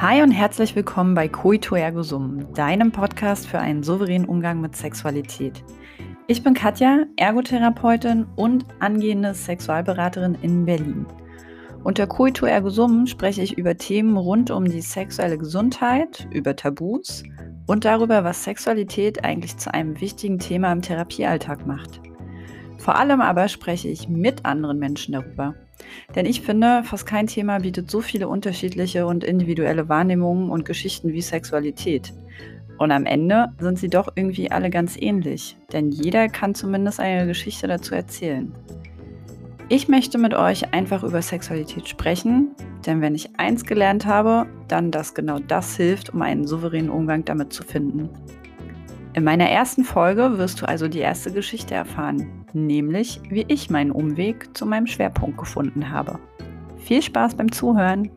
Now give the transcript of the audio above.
Hi und herzlich willkommen bei Coito Ergo Sum, deinem Podcast für einen souveränen Umgang mit Sexualität. Ich bin Katja, Ergotherapeutin und angehende Sexualberaterin in Berlin. Unter Coito Ergo Sum spreche ich über Themen rund um die sexuelle Gesundheit, über Tabus und darüber, was Sexualität eigentlich zu einem wichtigen Thema im Therapiealltag macht. Vor allem aber spreche ich mit anderen Menschen darüber. Denn ich finde, fast kein Thema bietet so viele unterschiedliche und individuelle Wahrnehmungen und Geschichten wie Sexualität. Und am Ende sind sie doch irgendwie alle ganz ähnlich, denn jeder kann zumindest eine Geschichte dazu erzählen. Ich möchte mit euch einfach über Sexualität sprechen, denn wenn ich eins gelernt habe, dann, dass genau das hilft, um einen souveränen Umgang damit zu finden. In meiner ersten Folge wirst du also die erste Geschichte erfahren, nämlich wie ich meinen Umweg zu meinem Schwerpunkt gefunden habe. Viel Spaß beim Zuhören!